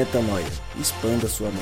Metanoia. Expanda sua mente.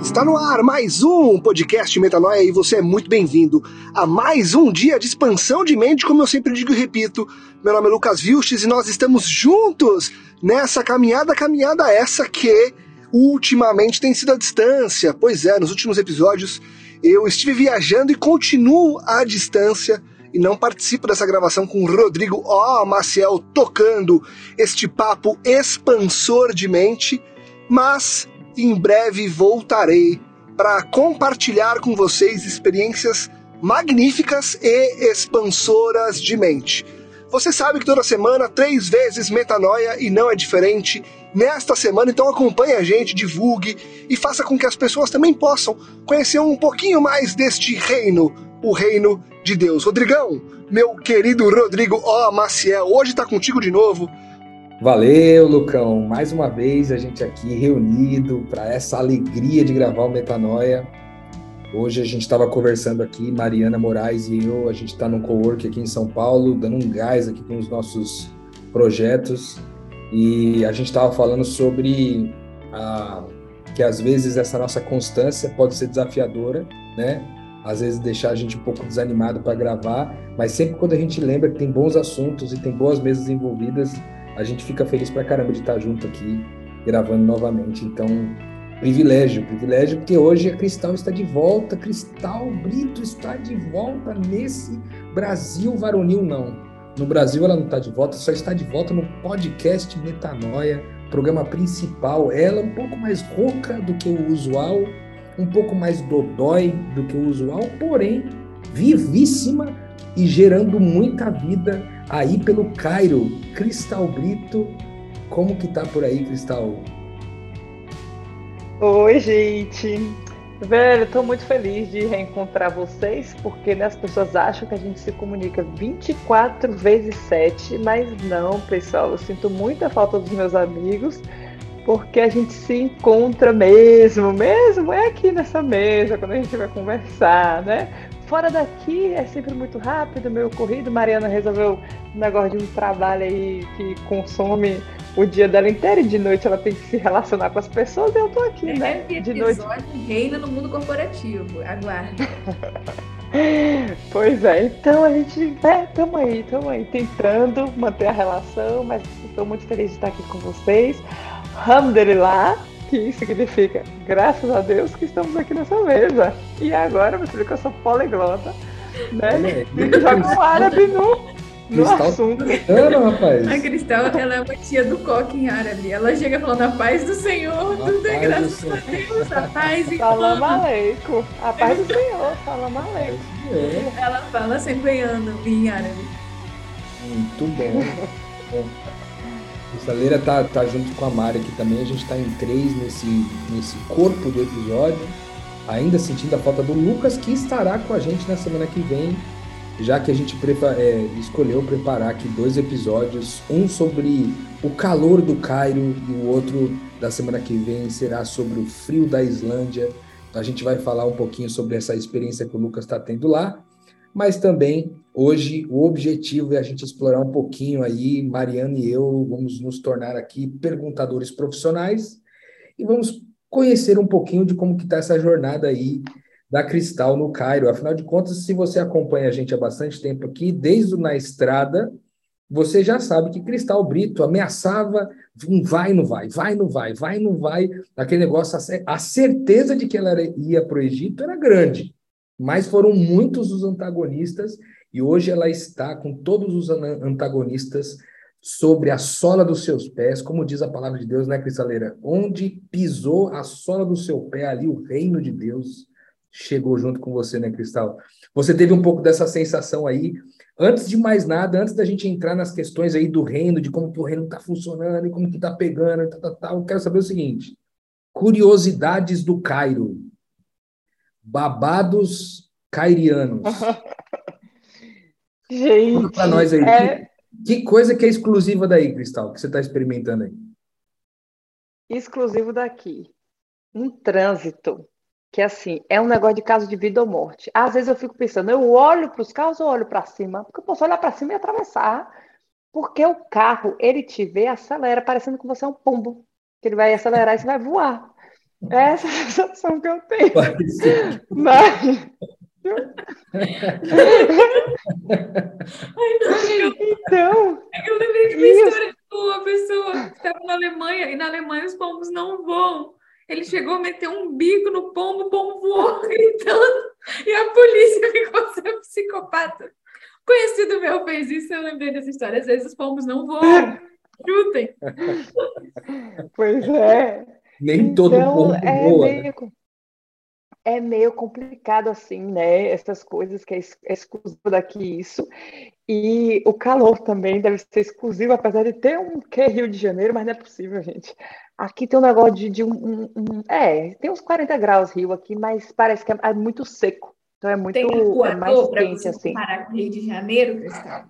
Está no ar mais um podcast Metanoia e você é muito bem-vindo a mais um dia de expansão de mente, como eu sempre digo e repito. Meu nome é Lucas Vilches e nós estamos juntos nessa caminhada, caminhada essa que ultimamente tem sido a distância. Pois é, nos últimos episódios eu estive viajando e continuo à distância e não participo dessa gravação com Rodrigo O. Maciel tocando este papo expansor de mente, mas em breve voltarei para compartilhar com vocês experiências magníficas e expansoras de mente. Você sabe que toda semana, três vezes metanoia e não é diferente nesta semana, então acompanhe a gente, divulgue e faça com que as pessoas também possam conhecer um pouquinho mais deste reino, o reino de Deus. Rodrigão, meu querido Rodrigo O. Maciel, hoje está contigo de novo. Valeu, Lucão. Mais uma vez a gente aqui reunido para essa alegria de gravar o Metanoia. Hoje a gente estava conversando aqui, Mariana Moraes e eu, a gente está num co-work aqui em São Paulo, dando um gás aqui com os nossos projetos. E a gente estava falando sobre a, que às vezes essa nossa constância pode ser desafiadora, né? Às vezes deixar a gente um pouco desanimado para gravar, mas sempre quando a gente lembra que tem bons assuntos e tem boas mesas envolvidas, a gente fica feliz para caramba de estar junto aqui, gravando novamente. Então, privilégio, privilégio, porque hoje a Cristal está de volta, Cristal Brito está de volta nesse Brasil varonil, não. No Brasil ela não está de volta, só está de volta no podcast Metanoia, programa principal. Ela é um pouco mais rouca do que o usual, um pouco mais dodói do que o usual, porém vivíssima e gerando muita vida aí pelo Cairo. Cristal Brito, como que tá por aí, Cristal? Oi, gente. Velho, tô muito feliz de reencontrar vocês, porque né, as pessoas acham que a gente se comunica 24 vezes 7, mas não, pessoal, eu sinto muita falta dos meus amigos porque a gente se encontra mesmo, mesmo é aqui nessa mesa, quando a gente vai conversar, né? Fora daqui é sempre muito rápido, meio corrido. Mariana resolveu um negócio de um trabalho aí que consome o dia dela inteiro e de noite ela tem que se relacionar com as pessoas e eu tô aqui, é, né? De noite. reina no mundo corporativo. Aguarde. pois é, então a gente, é, tamo aí, tamo aí, tentando manter a relação, mas estou muito feliz de estar aqui com vocês. Alhamdulillah, que significa graças a Deus que estamos aqui nessa mesa. E agora, meu filho, que eu sou poliglota, né? E joga o árabe no, no Cristal assunto. Tá rapaz. A Cristal, ela é uma tia do coque em árabe. Ela chega falando a paz do Senhor, a tudo é graças a Deus, a paz e Salam aleikum. A paz do Senhor, salam aleikum. Ela fala sempre em árabe. Muito bom. A Leira tá, tá junto com a Mari aqui também. A gente está em três nesse, nesse corpo do episódio. Ainda sentindo a falta do Lucas, que estará com a gente na semana que vem, já que a gente é, escolheu preparar aqui dois episódios, um sobre o calor do Cairo e o outro da semana que vem será sobre o frio da Islândia. Então a gente vai falar um pouquinho sobre essa experiência que o Lucas está tendo lá mas também hoje o objetivo é a gente explorar um pouquinho aí, Mariana e eu vamos nos tornar aqui perguntadores profissionais e vamos conhecer um pouquinho de como que está essa jornada aí da Cristal no Cairo. Afinal de contas, se você acompanha a gente há bastante tempo aqui, desde o Na Estrada, você já sabe que Cristal Brito ameaçava vai, não vai, vai, não vai, vai, não vai. Aquele negócio, a certeza de que ela ia para o Egito era grande. Mas foram muitos os antagonistas e hoje ela está com todos os antagonistas sobre a sola dos seus pés, como diz a palavra de Deus, né, Cristaleira? Onde pisou a sola do seu pé, ali o reino de Deus chegou junto com você, né, Cristal? Você teve um pouco dessa sensação aí. Antes de mais nada, antes da gente entrar nas questões aí do reino, de como que o reino está funcionando e como que está pegando, tá, eu quero saber o seguinte: curiosidades do Cairo babados cairianos. Gente, para nós aí. É... Que, que, coisa que é exclusiva daí, Cristal, que você está experimentando aí? Exclusivo daqui. Um trânsito que assim, é um negócio de caso de vida ou morte. Às vezes eu fico pensando, eu olho para os carros ou olho para cima? Porque eu posso olhar para cima e atravessar. Porque o carro, ele te vê, acelera, parecendo que você é um pombo. Que ele vai acelerar e você vai voar. É essa a sensação que eu tenho. Mas... Ai, não, eu, Então, eu lembrei de uma Isso. história de uma pessoa que estava na Alemanha e na Alemanha os pombos não voam. Ele chegou a meter um bico no pombo, o pombo voou gritando e a polícia ficou sendo psicopata. Conhecido meu fez isso, eu lembrei dessa história. Às vezes os pombos não voam. Chutem. pois é. Nem todo Então, pombo é voa. né? meio, é meio complicado assim, né? Essas coisas que é é exclusivo daqui isso. E o calor também deve ser exclusivo, apesar de ter um que é Rio de Janeiro, mas não é possível, gente. Aqui tem um negócio de, de um, um- um- É, tem uns 40 graus Rio aqui, mas parece que é, é muito seco. Então é muito Tem é mais quente, assim. comparar com o Rio de Janeiro, Cristal?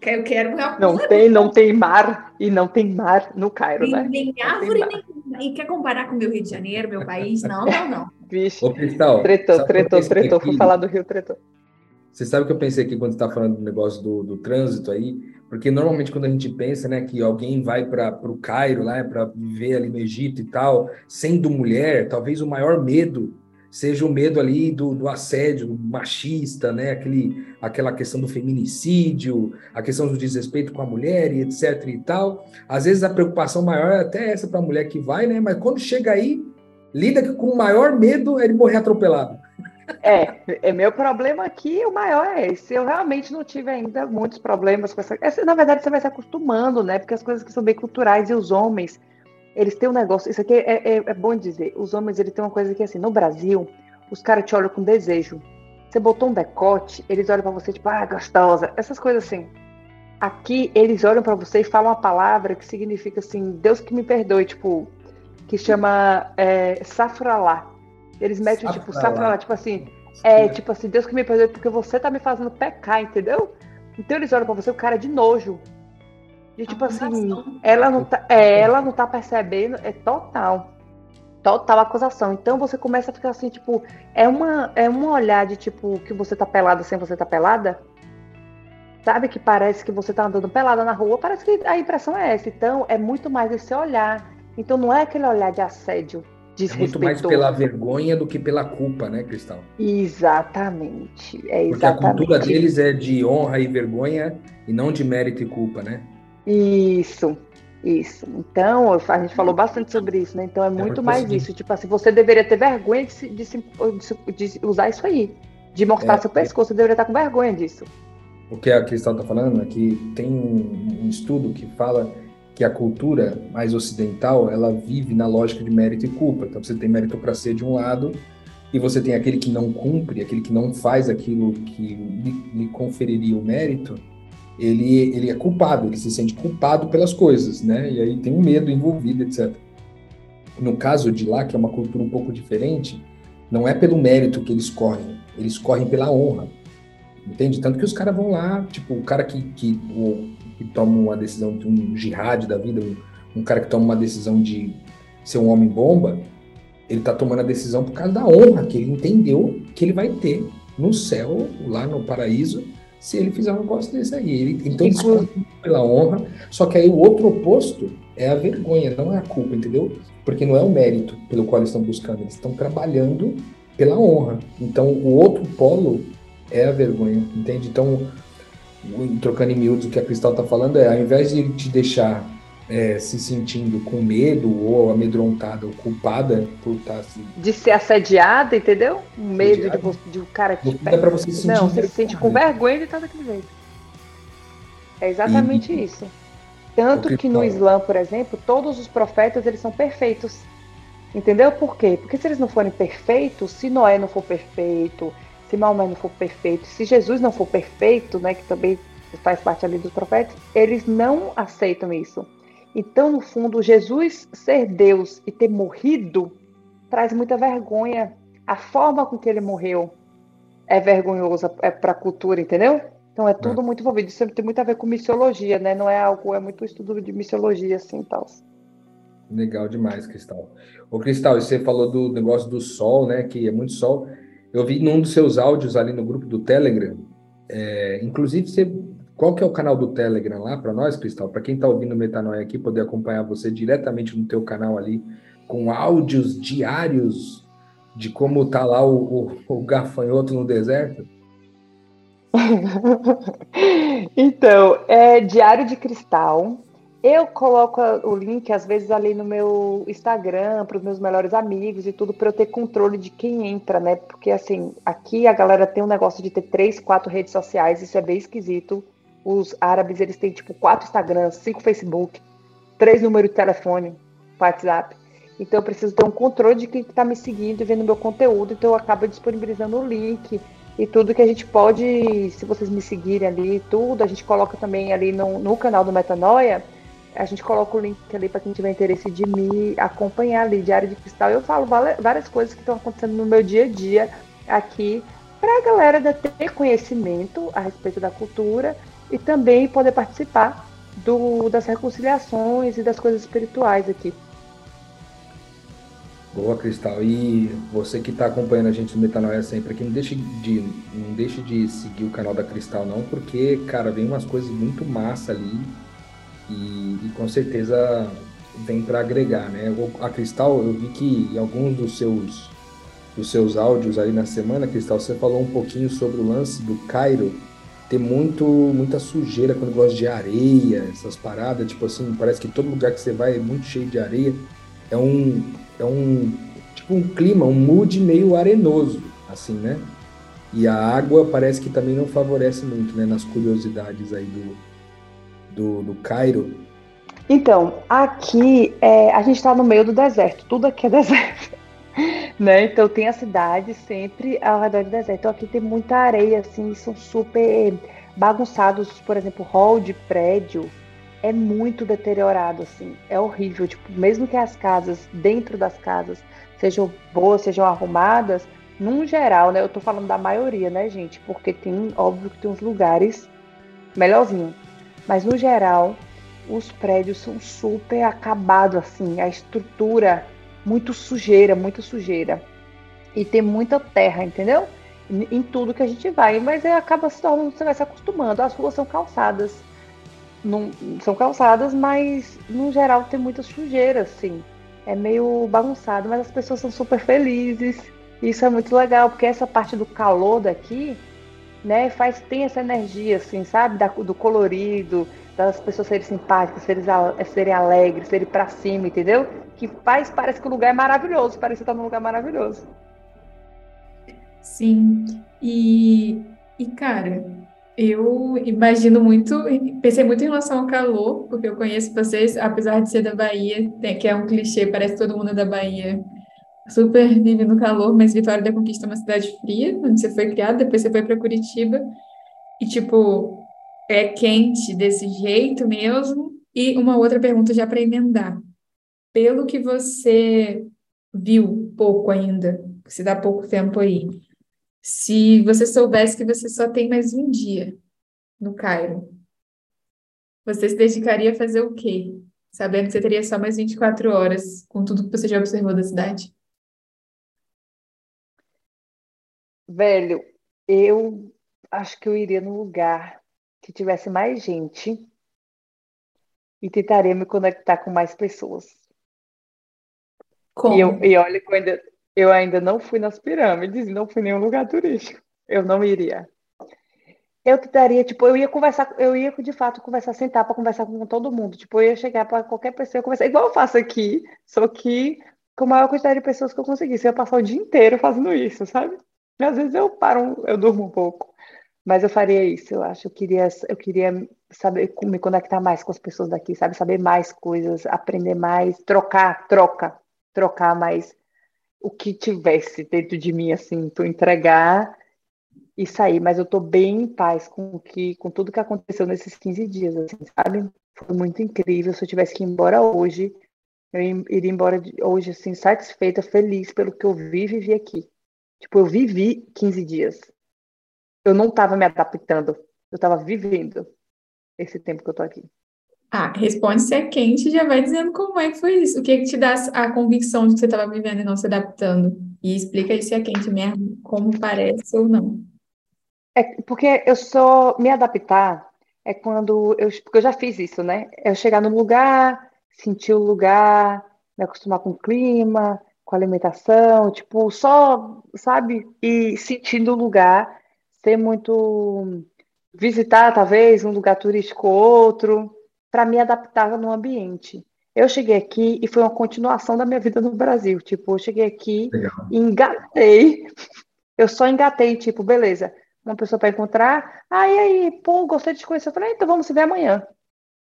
Que eu quero uma Não tem, não tem mar, e não tem mar no Cairo, nem, né? nem Não tem árvore, mar. nem... E quer comparar com o meu Rio de Janeiro, meu país? Não, não, não. Vixe, Ô, Cristal, tretou, tretou, tretou. Fui falar do Rio, tretou. Você sabe o que eu pensei aqui quando você está falando do negócio do, do trânsito aí? Porque normalmente quando a gente pensa, né, que alguém vai para o Cairo, lá, para viver ali no Egito e tal, sendo mulher, talvez o maior medo seja o medo ali do, do assédio machista, né, aquele, aquela questão do feminicídio, a questão do desrespeito com a mulher e etc e tal. Às vezes a preocupação maior é até essa para a mulher que vai, né, mas quando chega aí, lida com o maior medo é de morrer atropelado. É, é meu problema aqui, o maior é esse. Eu realmente não tive ainda muitos problemas com essa. essa na verdade, você vai se acostumando, né? Porque as coisas que são bem culturais e os homens, eles têm um negócio. Isso aqui é, é, é bom dizer. Os homens, eles têm uma coisa que assim, no Brasil, os caras te olham com desejo. Você botou um decote, eles olham pra você tipo, ah, gostosa. Essas coisas assim. Aqui, eles olham pra você e falam uma palavra que significa assim, Deus que me perdoe, tipo, que chama é, safralá. Eles metem tipo Safralá. safralá, tipo assim, é, tipo assim, Deus que me perdoe porque você tá me fazendo pecar, entendeu? Então eles olham pra você, o cara é de nojo. De tipo assim, Acusação. ela não tá, é, ela não tá percebendo, é total. Total acusação. Então você começa a ficar assim, tipo, é uma é um olhar de tipo que você tá pelada sem você tá pelada. Sabe que parece que você tá andando pelada na rua, parece que a impressão é essa. Então é muito mais esse olhar. Então não é aquele olhar de assédio, É muito mais pela vergonha do que pela culpa, né, Cristal? Exatamente. É Porque a exatamente. cultura deles é de honra e vergonha e não de mérito e culpa, né? Isso, isso. Então, a gente falou bastante sobre isso, né? Então é muito porque é mais seguinte- isso. Tipo assim, você deveria ter vergonha de, se- de se- de se- de usar isso aí. De mostrar É, seu pescoço, você deveria estar com vergonha disso. O que a Cristal está falando é que tem um, um estudo que fala que a cultura mais ocidental ela vive na lógica de mérito e culpa. Então você tem meritocracia de um lado e você tem aquele que não cumpre, aquele que não faz aquilo que lhe, lhe conferiria o mérito. Ele, ele é culpado, ele se sente culpado pelas coisas, né? E aí tem um medo envolvido, etc. No caso de lá, que é uma cultura um pouco diferente, não é pelo mérito que eles correm, eles correm pela honra. Entende? Tanto que os caras vão lá, tipo, o cara que, que, que toma uma decisão de um jihad da vida, um, um cara que toma uma decisão de ser um homem-bomba, ele tá tomando a decisão por causa da honra que ele entendeu que ele vai ter no céu, lá no paraíso, se ele fizer um negócio desse aí. Ele, então Inclu- pela honra, só que aí o outro oposto é a vergonha, não é a culpa, entendeu? Porque não é o mérito pelo qual eles estão buscando, eles estão trabalhando pela honra. Então o outro polo é a vergonha, entende? Então, trocando em miúdos, o que a Cristal está falando é, ao invés de te deixar é, se sentindo com medo ou amedrontada ou culpada por estar se... De ser assediada, entendeu? Um medo de, Assediada. de um cara que é para você se Não, você se sente com vergonha de estar daquele jeito. É exatamente E- isso. Tanto O que no Islã, por exemplo, todos os profetas eles são perfeitos. Entendeu por quê? Porque se eles não forem perfeitos, se Noé não for perfeito, se Maomé não for perfeito, se Jesus não for perfeito, né, que também faz parte ali dos profetas, eles não aceitam isso. Então, no fundo, Jesus ser Deus e ter morrido traz muita vergonha. A forma com que ele morreu é vergonhosa é para a cultura, entendeu? Então é tudo muito envolvido. Isso tem muito a ver com missiologia, né? Não é algo, é muito estudo de missiologia assim, tal. Legal demais, Cristal. Ô, Cristal, você falou do negócio do sol, né? Que é muito sol. Eu vi num dos seus áudios ali no grupo do Telegram. É, inclusive, você, qual que é o canal do Telegram lá para nós, Cristal? Para quem está ouvindo o Metanoia aqui, poder acompanhar você diretamente no teu canal ali, com áudios diários de como tá lá o, o, o gafanhoto no deserto. então, é Diário de Cristal. Eu coloco o link, às vezes, ali no meu Instagram, para os meus melhores amigos e tudo, para eu ter controle de quem entra, né? Porque, assim, aqui a galera tem um negócio de ter três, quatro redes sociais, isso é bem esquisito. Os árabes, eles têm, tipo, quatro Instagrams, cinco Facebook, três números de telefone, WhatsApp. Então, eu preciso ter um controle de quem está me seguindo e vendo meu conteúdo, então eu acabo disponibilizando o link e tudo que a gente pode, se vocês me seguirem ali, tudo, a gente coloca também ali no, no canal do Metanoia, a gente coloca o link ali para quem tiver interesse de me acompanhar ali, Diário de Cristal. Eu falo várias coisas que estão acontecendo no meu dia a dia aqui, para a galera ter conhecimento a respeito da cultura e também poder participar do, das reconciliações e das coisas espirituais aqui. Boa, Cristal. E você que está acompanhando a gente no Metanoia sempre aqui, não deixe, de, não deixe de seguir o canal da Cristal, não, porque, cara, vem umas coisas muito massa ali e, e com certeza vem para agregar, né? A Cristal, eu vi que em alguns dos seus dos seus áudios aí na semana, Cristal, você falou um pouquinho sobre o lance do Cairo ter muito muita sujeira quando gosta de areia, essas paradas, tipo assim, parece que todo lugar que você vai é muito cheio de areia. É um é um tipo um clima, um mood meio arenoso, assim, né? E a água parece que também não favorece muito, né, nas curiosidades aí do do, do Cairo? Então, aqui é, a gente está no meio do deserto, tudo aqui é deserto. Né? Então tem a cidade sempre ao redor do deserto. Então aqui tem muita areia, assim, são super bagunçados, por exemplo, hall de prédio é muito deteriorado, assim, é horrível. Tipo, mesmo que as casas, dentro das casas, sejam boas, sejam arrumadas, num geral, né? Eu tô falando da maioria, né, gente? Porque tem, óbvio que tem uns lugares melhorzinho. Mas no geral, os prédios são super acabados assim, a estrutura muito sujeira, muita sujeira. E tem muita terra, entendeu? Em, tudo que a gente vai, mas é, acaba se tornando, você vai se acostumando. As ruas são calçadas. Não, são calçadas, mas no geral tem muita sujeira, assim. É meio bagunçado, mas as pessoas são super felizes. Isso é muito legal, porque essa parte do calor daqui né, faz tem essa energia, assim, sabe, da, do colorido, das pessoas serem simpáticas, serem, alegres, serem para cima, entendeu? Que faz, parece que o lugar é maravilhoso, parece estar num lugar maravilhoso. Sim, e, e cara, eu imagino muito, pensei muito em relação ao calor, porque eu conheço vocês, apesar de ser da Bahia, que é um clichê, parece todo mundo da Bahia super vive no calor, mas Vitória da Conquista é uma cidade fria, onde você foi criado, depois você foi para Curitiba, e tipo, é quente desse jeito mesmo. E uma outra pergunta já para emendar. Pelo que você viu pouco ainda, se dá pouco tempo aí, se você soubesse que você só tem mais um dia no Cairo, você se dedicaria a fazer o quê? Sabendo que você teria só mais 24 horas com tudo que você já observou da cidade? Velho, eu acho que eu iria num lugar que tivesse mais gente e tentaria me conectar com mais pessoas. Como? E, eu, e olha que eu ainda, eu ainda não fui nas pirâmides e não fui em nenhum lugar turístico. Eu não iria. Eu tentaria, tipo, eu ia conversar, eu ia de fato conversar, sentar para conversar com todo mundo. Tipo, eu ia chegar para qualquer pessoa conversar, igual eu faço aqui, só que com a maior quantidade de pessoas que eu conseguisse. Eu ia passar o dia inteiro fazendo isso, sabe? Às vezes eu paro, eu durmo um pouco. Mas eu faria isso, eu acho. Eu queria, eu queria saber me conectar mais com as pessoas daqui, sabe? Saber mais coisas, aprender mais, trocar, troca, trocar mais o que tivesse dentro de mim, assim, tu entregar e sair. Mas eu tô bem em paz com o que, com tudo que aconteceu nesses 15 dias, assim, sabe? Foi muito incrível. Se eu tivesse que ir embora hoje, eu iria embora hoje, assim, satisfeita, feliz pelo que eu vi e vivi aqui. Tipo, eu vivi 15 dias. Eu não estava me adaptando, eu estava vivendo esse tempo que eu tô aqui. Ah, responde se é quente e já vai dizendo como é que foi isso. O que, é que te dá a convicção de que você estava vivendo e não se adaptando? E explica aí se é quente mesmo, como parece ou não. É porque eu sou me adaptar é quando eu, porque eu já fiz isso, né? Eu chegar no lugar, sentir o lugar, me acostumar com o clima, com a alimentação, tipo, só, sabe? E sentindo o lugar, ser muito visitar talvez um lugar turístico ou outro, para me adaptar no ambiente. Eu cheguei aqui e foi uma continuação da minha vida no Brasil. Tipo, eu cheguei aqui, Legal. engatei. Eu só engatei, tipo, beleza, uma pessoa para encontrar. Aí, ah, aí, pô, gostei de te conhecer. Eu falei, então vamos se ver amanhã.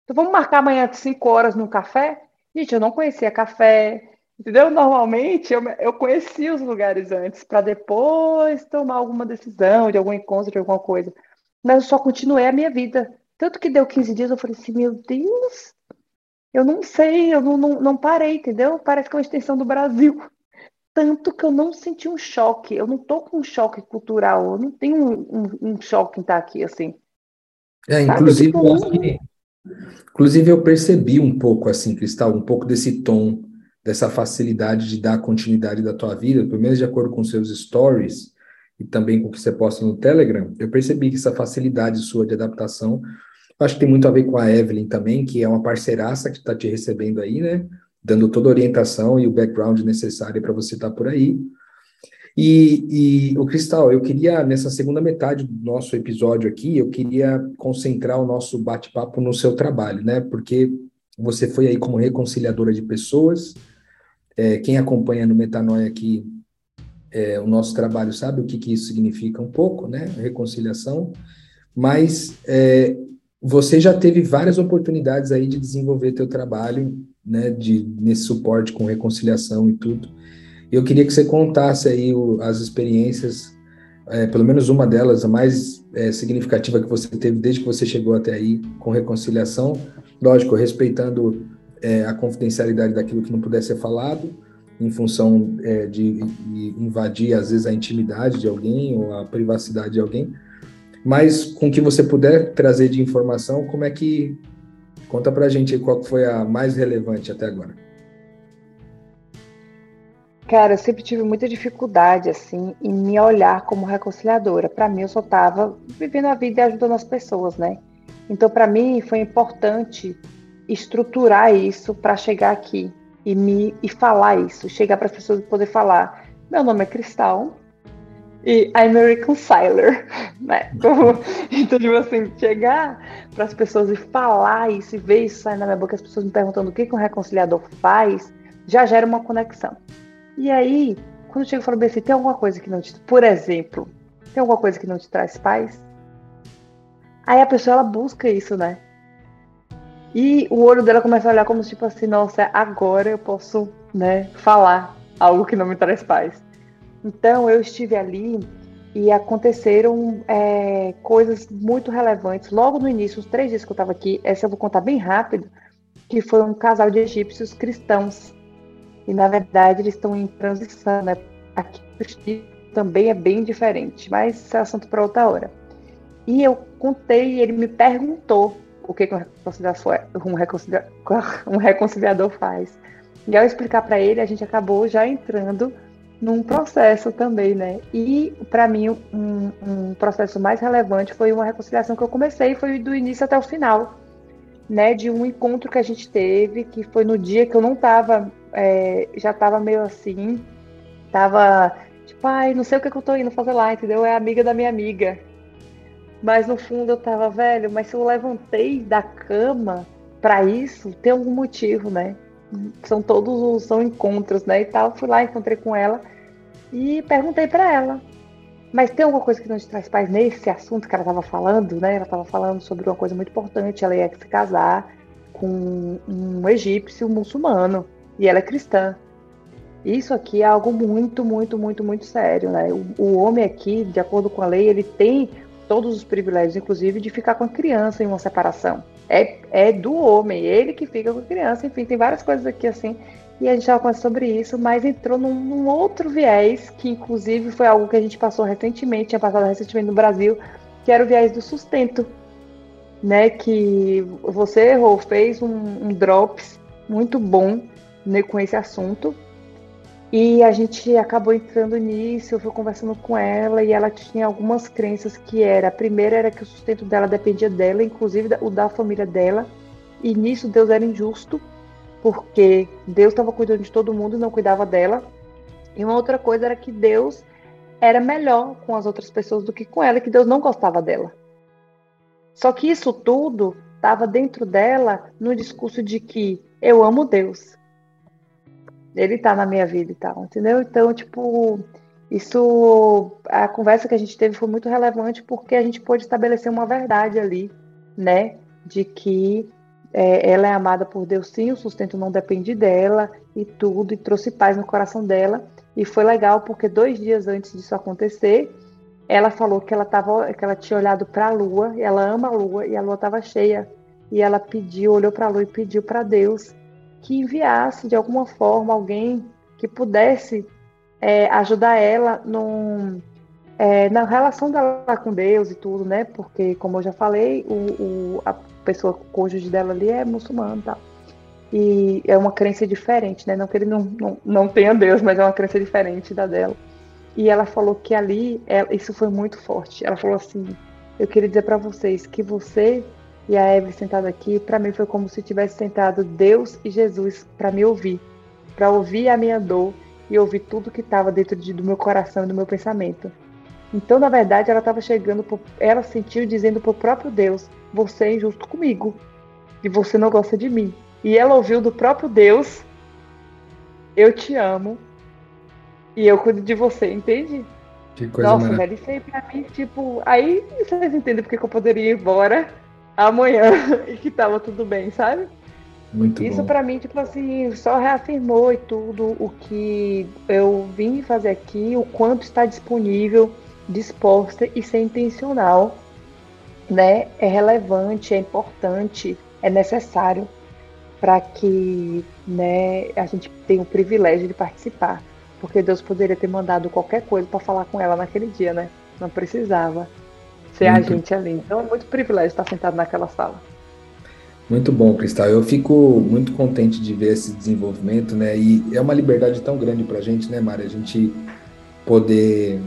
Então vamos marcar amanhã às 5 horas no café? Gente, eu não conhecia café, entendeu? Normalmente eu, eu conhecia os lugares antes, para depois tomar alguma decisão de algum encontro, de alguma coisa. Mas eu só continuei a minha vida. Tanto que deu 15 dias, eu falei assim, meu Deus, eu não sei, eu não, não, não parei, entendeu? Parece que é uma extensão do Brasil tanto que eu não senti um choque. Eu não tô com um choque cultural, eu não tenho um, um, um choque em estar aqui assim. É, inclusive, tipo, eu, inclusive eu percebi um pouco assim, Cristal, um pouco desse tom, dessa facilidade de dar continuidade da tua vida, pelo menos de acordo com seus stories e também com o que você posta no Telegram, eu percebi que essa facilidade sua de adaptação, acho que tem muito a ver com a Evelyn também, que é uma parceiraça que está te recebendo aí, né? dando toda a orientação e o background necessário para você estar tá por aí. E, o Cristal, eu queria, nessa segunda metade do nosso episódio aqui, eu queria concentrar o nosso bate-papo no seu trabalho, né? Porque você foi aí como reconciliadora de pessoas. É, quem acompanha no Metanoia aqui é, o nosso trabalho sabe o que, que isso significa um pouco, né? Reconciliação. Mas é, você já teve várias oportunidades aí de desenvolver teu trabalho né, de, nesse suporte com reconciliação e tudo. Eu queria que você contasse aí o, as experiências, é, pelo menos uma delas, a mais é, significativa que você teve desde que você chegou até aí com reconciliação, lógico, respeitando é, a confidencialidade daquilo que não puder ser falado, em função é, de, de invadir, às vezes, a intimidade de alguém ou a privacidade de alguém, mas com o que você puder trazer de informação, como é que Conta pra gente qual foi a mais relevante até agora. Cara, eu sempre tive muita dificuldade, assim, em me olhar como reconciliadora. Para mim, eu só tava vivendo a vida e ajudando as pessoas, né? Então, para mim, foi importante estruturar isso para chegar aqui e me e falar isso, chegar para as pessoas poder falar. Meu nome é Cristal, e I'm a reconciler, né? Então, tipo assim, chegar para as pessoas e falar isso e ver isso sair na minha boca, as pessoas me perguntando o que, que um reconciliador faz, já gera uma conexão. E aí, quando eu chego e falo assim, tem alguma coisa que não te. Por exemplo, tem alguma coisa que não te traz paz? Aí a pessoa ela busca isso, né? E o olho dela começa a olhar como tipo assim, nossa, agora eu posso, né, falar algo que não me traz paz. Então eu estive ali e aconteceram é, coisas muito relevantes. Logo no início, os três dias que eu estava aqui, essa eu vou contar bem rápido, que foi um casal de egípcios cristãos. E na verdade eles estão em transição, né? Aqui também é bem diferente, mas é assunto para outra hora. E eu contei e ele me perguntou o que, um, reconciliador, um, um reconciliador faz. E ao explicar para ele, a gente acabou já entrando num processo também, né? E para mim um, um, processo mais relevante foi uma reconciliação que eu comecei, foi do início até o final, né? De um encontro que a gente teve, que foi no dia que eu não tava, é, já tava meio assim, tava tipo, ai, não sei o que, que eu tô indo fazer lá, entendeu? É amiga da minha amiga. Mas no fundo eu tava, velho, mas se eu levantei da cama para isso, tem algum motivo, né? são todos são encontros, né, e tal. Fui lá, encontrei com ela e perguntei para ela. Mas tem alguma coisa que não te traz paz nesse assunto que ela estava falando, né? Ela estava falando sobre uma coisa muito importante. Ela ia se casar com um egípcio muçulmano e ela é cristã. Isso aqui é algo muito, muito, muito, muito sério, né? O, o homem aqui, de acordo com a lei, ele tem todos os privilégios, inclusive de ficar com a criança em uma separação é, é do homem, ele que fica com a criança, enfim, tem várias coisas aqui assim. E a gente já conversou sobre isso, mas entrou num, num, outro viés, que inclusive foi algo que a gente passou recentemente, tinha passado recentemente no Brasil, que era o viés do sustento. né, que você errou, fez um, um drops muito bom né, com esse assunto. E a gente acabou entrando nisso, eu fui conversando com ela e ela tinha algumas crenças que era, a primeira era que o sustento dela dependia dela, inclusive o da família dela, e nisso Deus era injusto, porque Deus estava cuidando de todo mundo e não cuidava dela. E uma outra coisa era que Deus era melhor com as outras pessoas do que com ela, que Deus não gostava dela. Só que isso tudo estava dentro dela no discurso de que eu amo Deus. Ele está na minha vida e tal, entendeu? Então, tipo, isso a conversa que a gente teve foi muito relevante porque a gente pôde estabelecer uma verdade ali, né, de que é, ela é amada por Deus sim, o sustento não depende dela e tudo, e trouxe paz no coração dela. E foi legal porque dois dias antes disso acontecer, ela falou que ela, tava, que ela tinha olhado para a lua, ela ama a lua, e a lua estava cheia. E ela pediu, olhou para a lua e pediu para Deus que enviasse de alguma forma alguém que pudesse é, ajudar ela num, é, na relação dela com Deus e tudo, né? Porque, como eu já falei, o, o, a pessoa o cônjuge dela ali é muçulmano, tá? E é uma crença diferente, né? Não que ele não, não, não tenha Deus, mas é uma crença diferente da dela. E ela falou que ali, ela, isso foi muito forte. Ela falou assim: Eu queria dizer para vocês que você e a Eve sentada aqui, para mim foi como se tivesse sentado Deus e Jesus para me ouvir, para ouvir a minha dor e ouvir tudo que estava dentro de, do meu coração e do meu pensamento. Então, na verdade, ela estava chegando, pro, ela sentiu dizendo para o próprio Deus: Você é injusto comigo e você não gosta de mim. E ela ouviu do próprio Deus: Eu te amo e eu cuido de você, entende? Que coisa Nossa, velho, isso aí pra mim, tipo, aí vocês entendem porque que eu poderia ir embora amanhã e que tava tudo bem, sabe? Muito Isso para mim, tipo assim, só reafirmou e tudo o que eu vim fazer aqui, o quanto está disponível, disposta e ser intencional, né? É relevante, é importante, é necessário para que, né, a gente tenha o privilégio de participar, porque Deus poderia ter mandado qualquer coisa para falar com ela naquele dia, né? Não precisava ser Muito. a gente ali. Então é muito privilégio estar sentado naquela sala. Muito bom, Cristal. Eu fico muito contente de ver esse desenvolvimento, né? E é uma liberdade tão grande para a gente, né, Mari? A gente poder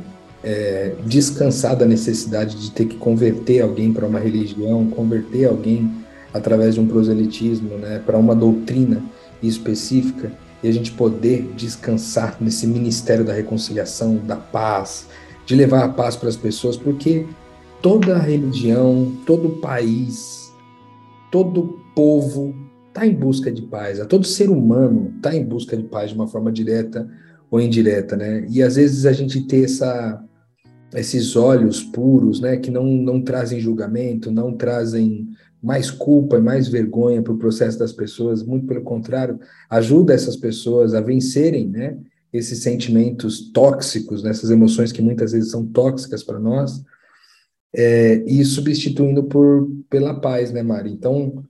é, descansar da necessidade de ter que converter alguém para uma religião, converter alguém através de um proselitismo, né, para uma doutrina específica, e a gente poder descansar nesse ministério da reconciliação, da paz, de levar a paz para as pessoas, porque toda religião, todo país, todo povo está em busca de paz, todo ser humano está em busca de paz de uma forma direta ou indireta, né? E às vezes a gente ter essa, esses olhos puros, né, que não, não trazem julgamento, não trazem mais culpa e mais vergonha para o processo das pessoas, muito pelo contrário, ajuda essas pessoas a vencerem, né, esses sentimentos tóxicos, né, emoções que muitas vezes são tóxicas para nós, é, e substituindo por pela paz, né, Mari? Então,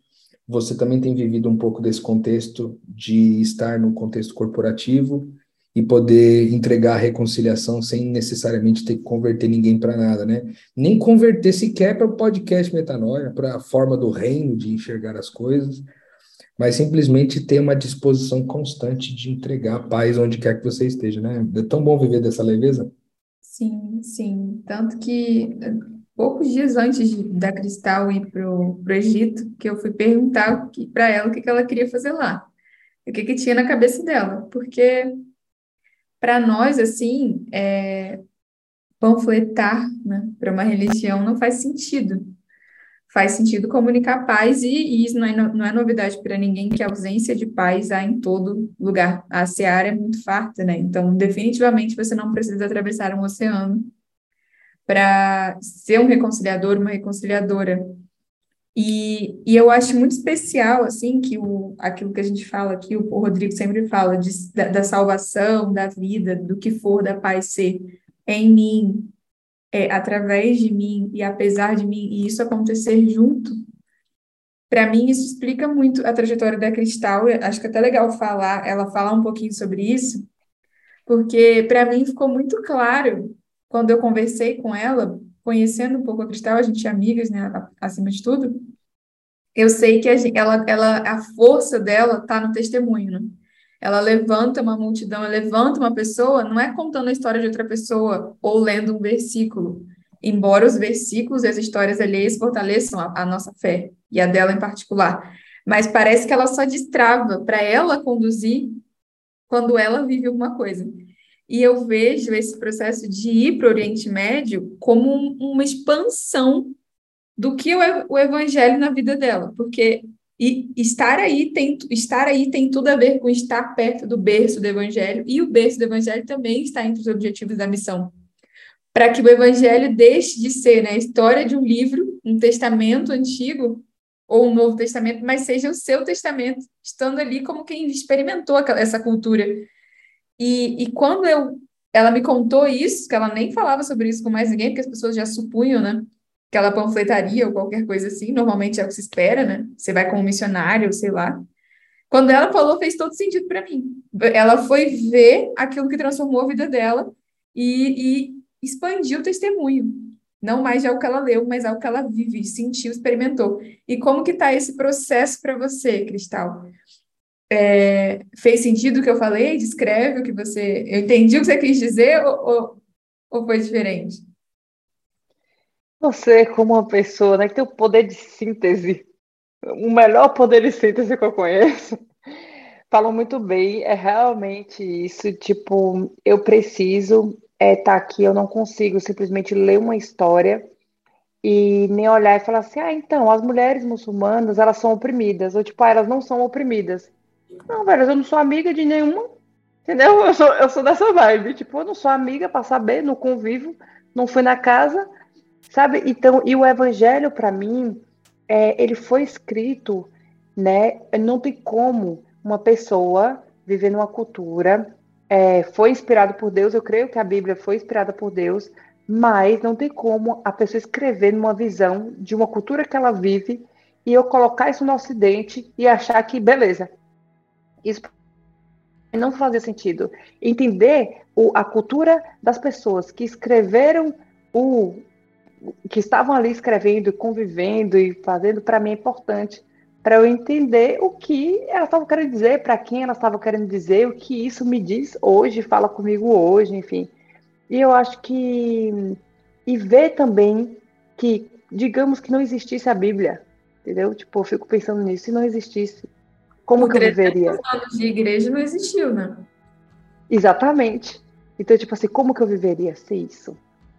você também tem vivido um pouco desse contexto de estar no contexto corporativo e poder entregar a reconciliação sem necessariamente ter que converter ninguém para nada, né? Nem converter sequer para o podcast Metanoia, para a forma do reino de enxergar as coisas, mas simplesmente ter uma disposição constante de entregar a paz onde quer que você esteja, né? É tão bom viver dessa leveza. Sim, sim. Tanto que poucos dias antes de, da Cristal ir para o Egito, que eu fui perguntar para ela o que, que ela queria fazer lá, o que, que tinha na cabeça dela, porque para nós, assim, é, panfletar né, para uma religião não faz sentido. Faz sentido comunicar paz, e, e isso não é, não é novidade para ninguém que a ausência de paz há em todo lugar. A seara é muito farta, né? Então, definitivamente, você não precisa atravessar um oceano para ser um reconciliador, uma reconciliadora. E, e eu acho muito especial, assim, que o, aquilo que a gente fala aqui, o, Rodrigo sempre fala de, da, da, salvação, da vida, do que for da paz ser em mim, é, através de mim e apesar de mim, e isso acontecer junto. Para mim, isso explica muito a trajetória da Cristal. Acho que é até legal falar, ela falar um pouquinho sobre isso, porque para mim ficou muito claro quando eu conversei com ela conhecendo um pouco a Cristal, a gente é amigas, né, acima de tudo, eu sei que a, ela, ela, a força dela está no testemunho, né? Ela levanta uma multidão, ela levanta uma pessoa, não é contando a história de outra pessoa ou lendo um versículo, embora os versículos e as histórias alheias fortaleçam a, a nossa fé, e a dela em particular. Mas parece que ela só destrava para ela conduzir quando ela vive alguma coisa. E eu vejo esse processo de ir para o Oriente Médio como um, uma expansão do que o, evangelho na vida dela, porque estar aí tem estar aí tem tudo a ver com estar perto do berço do evangelho e o berço do evangelho também está entre os objetivos da missão para que o evangelho deixe de ser né, a história de um livro, um testamento antigo ou um novo testamento, mas seja o seu testamento, estando ali como quem experimentou essa cultura. E, e quando eu, ela me contou isso, que ela nem falava sobre isso com mais ninguém, porque as pessoas já supunham, né? Que ela panfletaria ou qualquer coisa assim, normalmente é o que se espera, né? Você vai como missionário, sei lá. Quando ela falou, fez todo sentido para mim. Ela foi ver aquilo que transformou a vida dela e, e expandir o testemunho. Não mais é o que ela leu, mas é o que ela vive, sentiu, experimentou. E como que está esse processo para você, Cristal? É, fez sentido o que eu falei? Descreve o que você... Eu entendi o que você quis dizer ou, ou, ou foi diferente? Você, como uma pessoa né, que tem o poder de síntese, o melhor poder de síntese que eu conheço, falou muito bem. É realmente isso. Tipo, eu preciso é, tá aqui, eu não consigo simplesmente ler uma história e nem olhar e falar assim, ah, então, as mulheres muçulmanas, elas são oprimidas, ou tipo, ah, elas não são oprimidas. Não, velho, eu não sou amiga de nenhuma, entendeu? Eu sou, eu sou dessa vibe, tipo, eu não sou amiga para saber, não convivo, não fui na casa, sabe? Então, e o evangelho, para mim, é, ele foi escrito, né? Não tem como uma pessoa viver numa cultura é, foi inspirado por Deus, eu creio que a Bíblia foi inspirada por Deus, mas não tem como a pessoa escrever numa visão de uma cultura que ela vive e eu colocar isso no Ocidente e achar que, beleza, isso não fazia sentido. Entender o, a cultura das pessoas que escreveram o que estavam ali escrevendo, convivendo e fazendo, para mim é importante para eu entender o que elas estavam querendo dizer, para quem elas estavam querendo dizer, o que isso me diz hoje, fala comigo hoje, enfim. E eu acho que. E ver também que, digamos que não existisse a Bíblia, entendeu? Tipo, eu fico pensando nisso, se não existisse, como que eu viveria? anos de igreja não existiu, né? Exatamente. Então, tipo assim, como que eu viveria sem isso?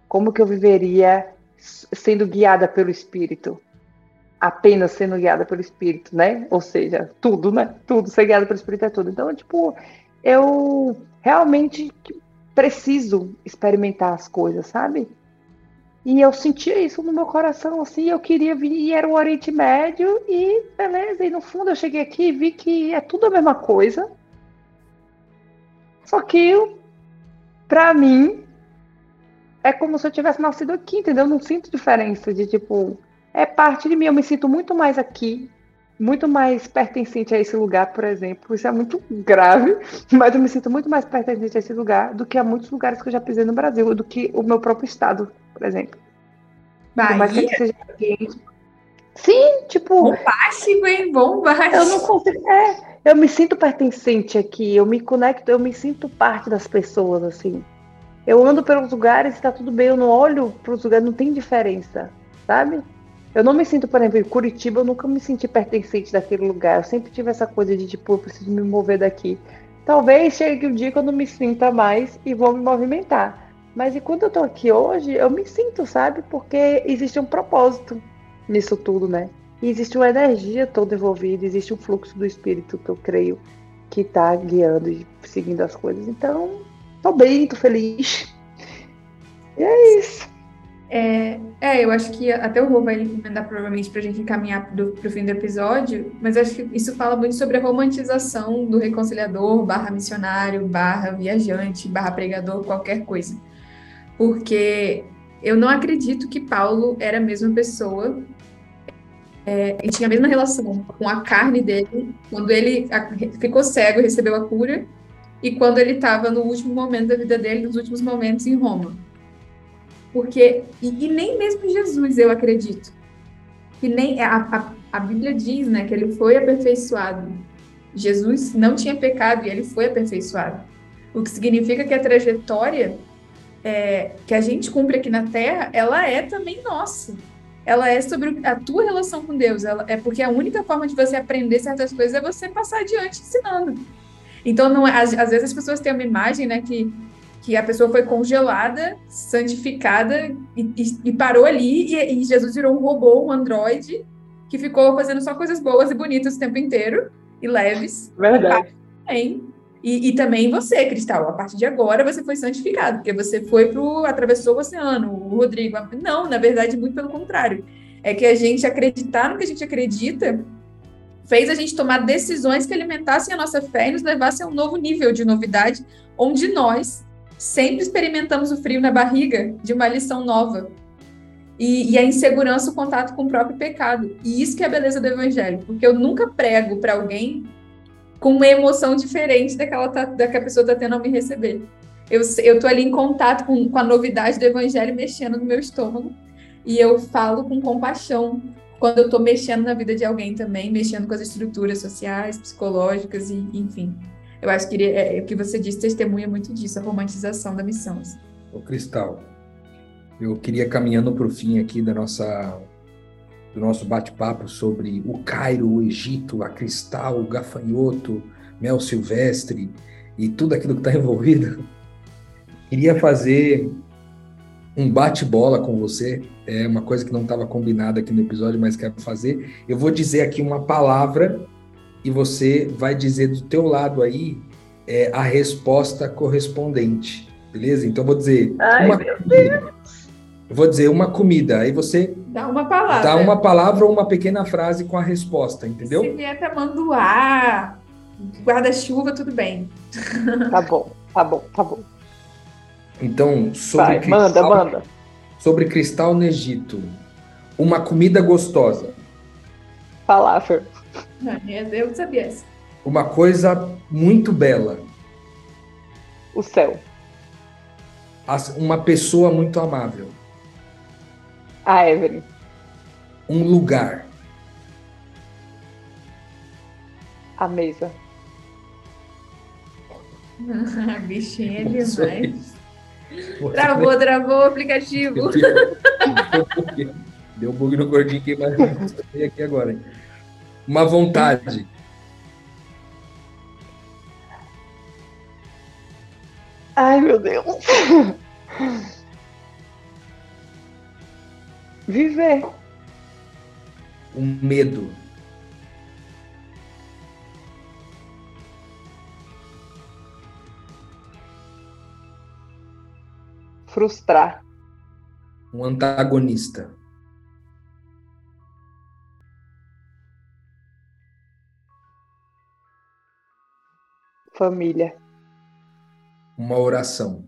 Como que eu viveria sendo guiada pelo Espírito? apenas sendo guiada pelo Espírito, né? Ou seja, tudo, né? Tudo, ser guiada pelo Espírito é tudo. Então, tipo, eu realmente preciso experimentar as coisas, sabe? E eu sentia isso no meu coração, assim, eu queria vir, e era o Oriente Médio, e beleza, e no fundo eu cheguei aqui e vi que é tudo a mesma coisa. Só que, para mim, é como se eu tivesse nascido aqui, entendeu? Eu não sinto diferença de, tipo, é parte de mim. Eu me sinto muito mais aqui, muito mais pertencente a esse lugar, por exemplo. Isso é muito grave, mas eu me sinto muito mais pertencente a esse lugar do que a muitos lugares que eu já pisei no Brasil, do que o meu próprio estado, por exemplo. Bahia? Seja... Sim, tipo. Bombástico, hein? Bombástico. Eu não consigo. É, eu me sinto pertencente aqui, eu me conecto, eu me sinto parte das pessoas, assim. Eu ando pelos lugares e tá tudo bem, eu não olho para os lugares, não tem diferença, sabe? Eu não me sinto, por exemplo, em Curitiba, eu nunca me senti pertencente daquele lugar. Eu sempre tive essa coisa de, tipo, eu preciso me mover daqui. Talvez chegue um dia que eu não me sinta mais e vou me movimentar. Mas e quando eu tô aqui hoje, eu me sinto, sabe? Porque existe um propósito nisso tudo, né? E existe uma energia toda envolvida, existe um fluxo do espírito que eu creio que tá guiando e seguindo as coisas. Então, tô bem, tô feliz. E é isso. É, é, eu acho que até o Rô vai emendar provavelmente para a gente encaminhar para o fim do episódio, mas acho que isso fala muito sobre a romantização do reconciliador, barra missionário, barra viajante, barra pregador, qualquer coisa. Porque eu não acredito que Paulo era a mesma pessoa é, e tinha a mesma relação com a carne dele quando ele ficou cego e recebeu a cura e quando ele estava no último momento da vida dele, nos últimos momentos em Roma Porque, e, e nem mesmo Jesus, eu acredito. Que nem a, a, a Bíblia diz, né, que ele foi aperfeiçoado. Jesus não tinha pecado e ele foi aperfeiçoado. O que significa que a trajetória é, que a gente cumpre aqui na Terra, ela é também nossa. Ela é sobre a tua relação com Deus. Ela, é porque a única forma de você aprender certas coisas é você passar adiante ensinando. Então, não é, às, às vezes as pessoas têm uma imagem, né, que que a pessoa foi congelada, santificada e, e, e parou ali e, e, Jesus virou um robô, um androide que ficou fazendo só coisas boas e bonitas o tempo inteiro e leves. Verdade. Também. E, e também você, Cristal, a partir de agora você foi santificado, porque você foi pro atravessou o oceano, o Rodrigo. Não, na verdade, muito pelo contrário. É que a gente acreditar no que a gente acredita fez a gente tomar decisões que alimentassem a nossa fé e nos levassem a um novo nível de novidade, onde nós sempre experimentamos o frio na barriga de uma lição nova. E, e, a insegurança, o contato com o próprio pecado. E isso que é a beleza do evangelho, porque eu nunca prego para alguém com uma emoção diferente daquela tá, da que a pessoa está tendo ao me receber. Eu, eu tô ali em contato com, com a novidade do evangelho mexendo no meu estômago, e eu falo com compaixão quando eu estou mexendo na vida de alguém também, mexendo com as estruturas sociais, psicológicas e enfim eu acho que é, é, o que você disse testemunha muito disso, a romantização da missão. Assim. O Cristal, eu queria caminhando para o fim aqui da nossa do nosso bate-papo sobre o Cairo, o Egito, a Cristal, o gafanhoto, mel silvestre e tudo aquilo que está envolvido. Queria fazer um bate-bola com você. É uma coisa que não estava combinada aqui no episódio, mas quero fazer. Eu vou dizer aqui uma palavra e você vai dizer do teu lado aí é, a resposta correspondente, beleza? Então eu vou dizer Ai, uma meu Deus. Eu vou dizer uma comida, aí você dá uma palavra, dá uma palavra ou uma pequena frase com a resposta, entendeu? Se vier tamanduá, guarda-chuva, tudo bem. Tá bom, tá bom, tá bom. Então, sobre Vai, cristal, manda, manda. Sobre cristal no Egito, uma comida gostosa. Falafel. Eu sabia essa. Uma coisa muito bela. O céu. Uma pessoa muito amável. A Evelyn. Um lugar. A mesa. Bichinha é demais. Travou, travou o aplicativo. Deu bug no gordinho que vai aqui agora. Hein? uma vontade. Ai, meu Deus. Viver. Um medo. Frustrar. Um antagonista. Família. Uma oração.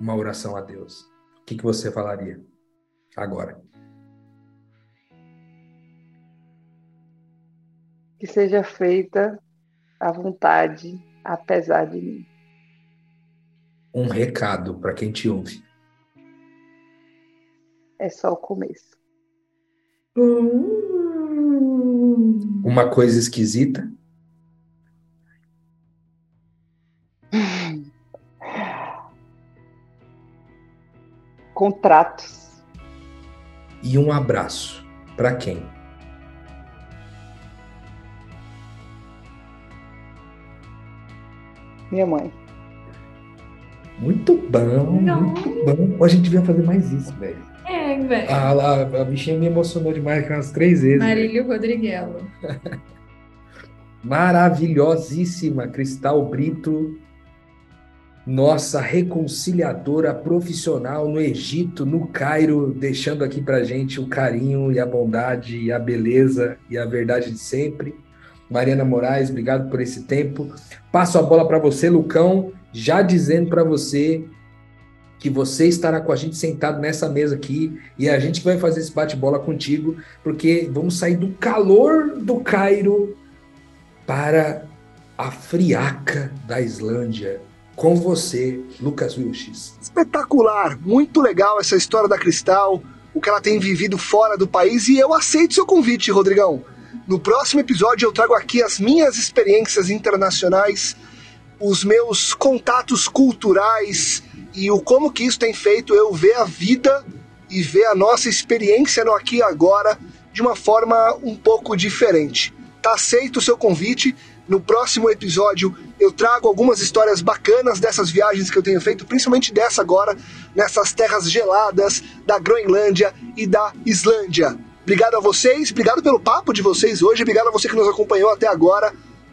Uma oração a Deus. O que, que você falaria agora? Que seja feita a vontade, apesar de mim. Um recado para quem te ouve. É só o começo. Hum. Uma coisa esquisita? Contratos. E um abraço. Para quem? Minha mãe. Muito bom, Não. muito bom. A gente devia fazer mais isso, velho. É, velho. A, a, a, bichinha me emocionou demais umas três vezes. Marílio Rodriguelo. Maravilhosíssima, Cristal Brito. Nossa reconciliadora profissional no Egito, no Cairo, deixando aqui pra gente o carinho e a bondade e a beleza e a verdade de sempre. Mariana Moraes, obrigado por esse tempo. Passo a bola para você, Lucão, já dizendo para você que você estará com a gente sentado nessa mesa aqui e a gente vai fazer esse bate-bola contigo, porque vamos sair do calor do Cairo para a friaca da Islândia com você, Lucas Wilches. Espetacular, muito legal essa história da Cristal, o que ela tem vivido fora do país e eu aceito seu convite, Rodrigão. No próximo episódio eu trago aqui as minhas experiências internacionais, os meus contatos culturais e o como que isso tem feito eu ver a vida e ver a nossa experiência no aqui e agora de uma forma um pouco diferente. Tá aceito o seu convite. No próximo episódio eu trago algumas histórias bacanas dessas viagens que eu tenho feito, principalmente dessa agora, nessas terras geladas da Groenlândia e da Islândia. Obrigado a vocês, obrigado pelo papo de vocês hoje, obrigado a você que nos acompanhou até agora.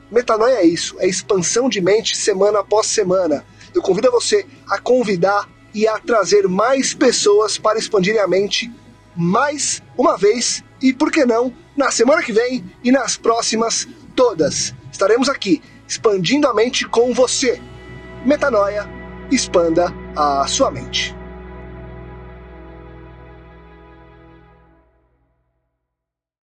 Metanoia é isso, é expansão de mente semana após semana. Eu convido você a convidar e a trazer mais pessoas para expandirem a mente mais uma vez e, por que não, na semana que vem e nas próximas todas. Estaremos aqui expandindo a mente com você. Metanoia, expanda a sua mente.